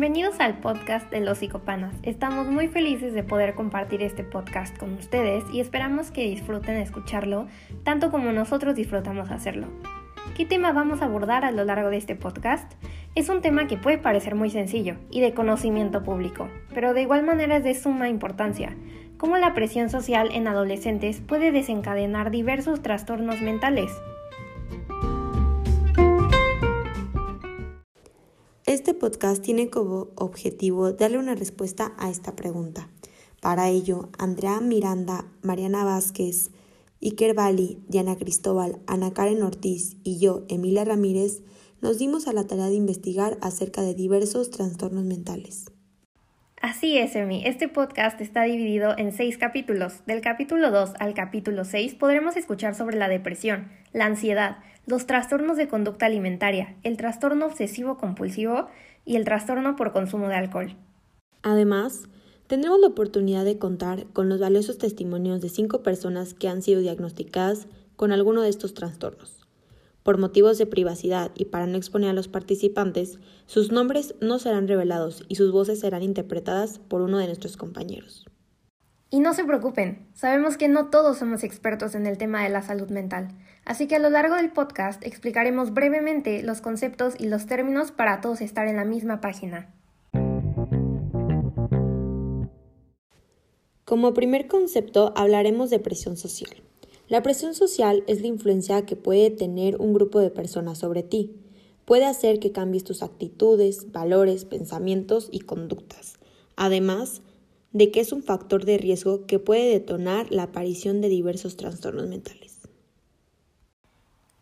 Bienvenidos al podcast de los psicopanas. Estamos muy felices de poder compartir este podcast con ustedes y esperamos que disfruten escucharlo tanto como nosotros disfrutamos hacerlo. ¿Qué tema vamos a abordar a lo largo de este podcast? Es un tema que puede parecer muy sencillo y de conocimiento público, pero de igual manera es de suma importancia, cómo la presión social en adolescentes puede desencadenar diversos trastornos mentales. Este podcast tiene como objetivo darle una respuesta a esta pregunta. Para ello, Andrea Miranda, Mariana Vázquez, Iker Bali, Diana Cristóbal, Ana Karen Ortiz y yo, Emilia Ramírez, nos dimos a la tarea de investigar acerca de diversos trastornos mentales. Así es, Emi. Este podcast está dividido en seis capítulos. Del capítulo 2 al capítulo 6 podremos escuchar sobre la depresión, la ansiedad, los trastornos de conducta alimentaria, el trastorno obsesivo compulsivo y el trastorno por consumo de alcohol. Además, tendremos la oportunidad de contar con los valiosos testimonios de cinco personas que han sido diagnosticadas con alguno de estos trastornos. Por motivos de privacidad y para no exponer a los participantes, sus nombres no serán revelados y sus voces serán interpretadas por uno de nuestros compañeros. Y no se preocupen, sabemos que no todos somos expertos en el tema de la salud mental, así que a lo largo del podcast explicaremos brevemente los conceptos y los términos para todos estar en la misma página. Como primer concepto hablaremos de presión social. La presión social es la influencia que puede tener un grupo de personas sobre ti. Puede hacer que cambies tus actitudes, valores, pensamientos y conductas. Además, de que es un factor de riesgo que puede detonar la aparición de diversos trastornos mentales.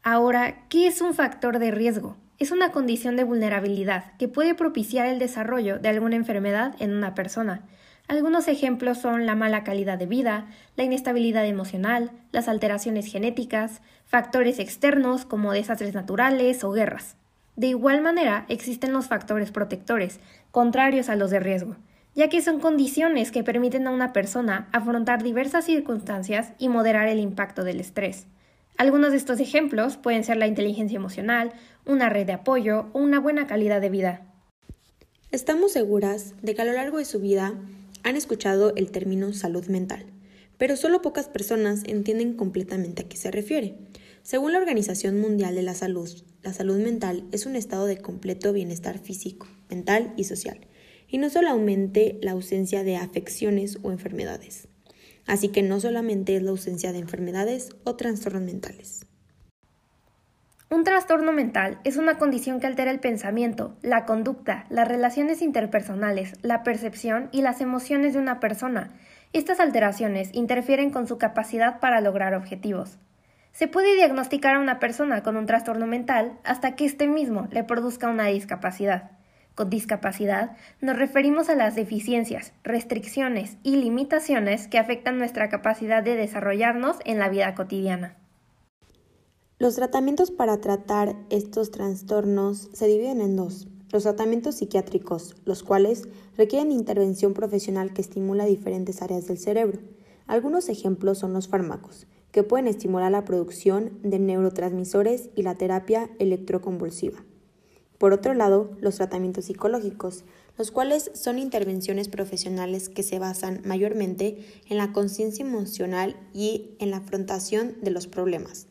Ahora, ¿qué es un factor de riesgo? Es una condición de vulnerabilidad que puede propiciar el desarrollo de alguna enfermedad en una persona. Algunos ejemplos son la mala calidad de vida, la inestabilidad emocional, las alteraciones genéticas, factores externos como desastres naturales o guerras. De igual manera, existen los factores protectores, contrarios a los de riesgo, ya que son condiciones que permiten a una persona afrontar diversas circunstancias y moderar el impacto del estrés. Algunos de estos ejemplos pueden ser la inteligencia emocional, una red de apoyo o una buena calidad de vida. Estamos seguras de que a lo largo de su vida han escuchado el término salud mental, pero solo pocas personas entienden completamente a qué se refiere. Según la Organización Mundial de la Salud, la salud mental es un estado de completo bienestar físico, mental y social y no solamente la ausencia de afecciones o enfermedades. Así que no solamente es la ausencia de enfermedades o trastornos mentales. Un trastorno mental es una condición que altera el pensamiento, la conducta, las relaciones interpersonales, la percepción y las emociones de una persona. Estas alteraciones interfieren con su capacidad para lograr objetivos. Se puede diagnosticar a una persona con un trastorno mental hasta que éste mismo le produzca una discapacidad. Con discapacidad nos referimos a las deficiencias, restricciones y limitaciones que afectan nuestra capacidad de desarrollarnos en la vida cotidiana. Los tratamientos para tratar estos trastornos se dividen en dos. Los tratamientos psiquiátricos, los cuales requieren intervención profesional que estimula diferentes áreas del cerebro. Algunos ejemplos son los fármacos, que pueden estimular la producción de neurotransmisores y la terapia electroconvulsiva. Por otro lado, los tratamientos psicológicos, los cuales son intervenciones profesionales que se basan mayormente en la conciencia emocional y en la afrontación de los problemas.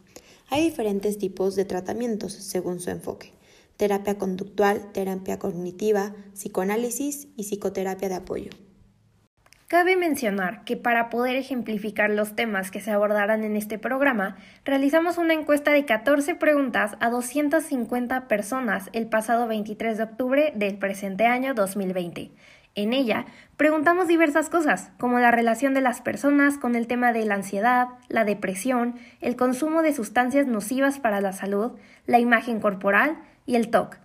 Hay diferentes tipos de tratamientos según su enfoque. Terapia conductual, terapia cognitiva, psicoanálisis y psicoterapia de apoyo. Cabe mencionar que para poder ejemplificar los temas que se abordarán en este programa, realizamos una encuesta de 14 preguntas a 250 personas el pasado 23 de octubre del presente año 2020. En ella preguntamos diversas cosas, como la relación de las personas con el tema de la ansiedad, la depresión, el consumo de sustancias nocivas para la salud, la imagen corporal y el TOC.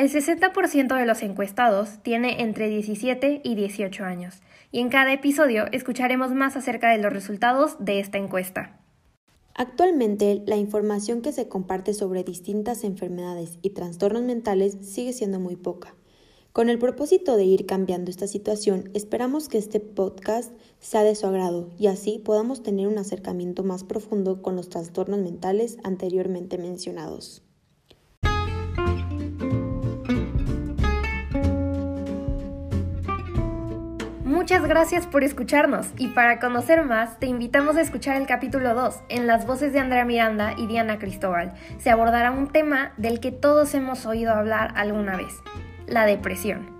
El 60% de los encuestados tiene entre 17 y 18 años y en cada episodio escucharemos más acerca de los resultados de esta encuesta. Actualmente, la información que se comparte sobre distintas enfermedades y trastornos mentales sigue siendo muy poca. Con el propósito de ir cambiando esta situación, esperamos que este podcast sea de su agrado y así podamos tener un acercamiento más profundo con los trastornos mentales anteriormente mencionados. Muchas gracias por escucharnos y para conocer más te invitamos a escuchar el capítulo 2 en las voces de Andrea Miranda y Diana Cristóbal. Se abordará un tema del que todos hemos oído hablar alguna vez, la depresión.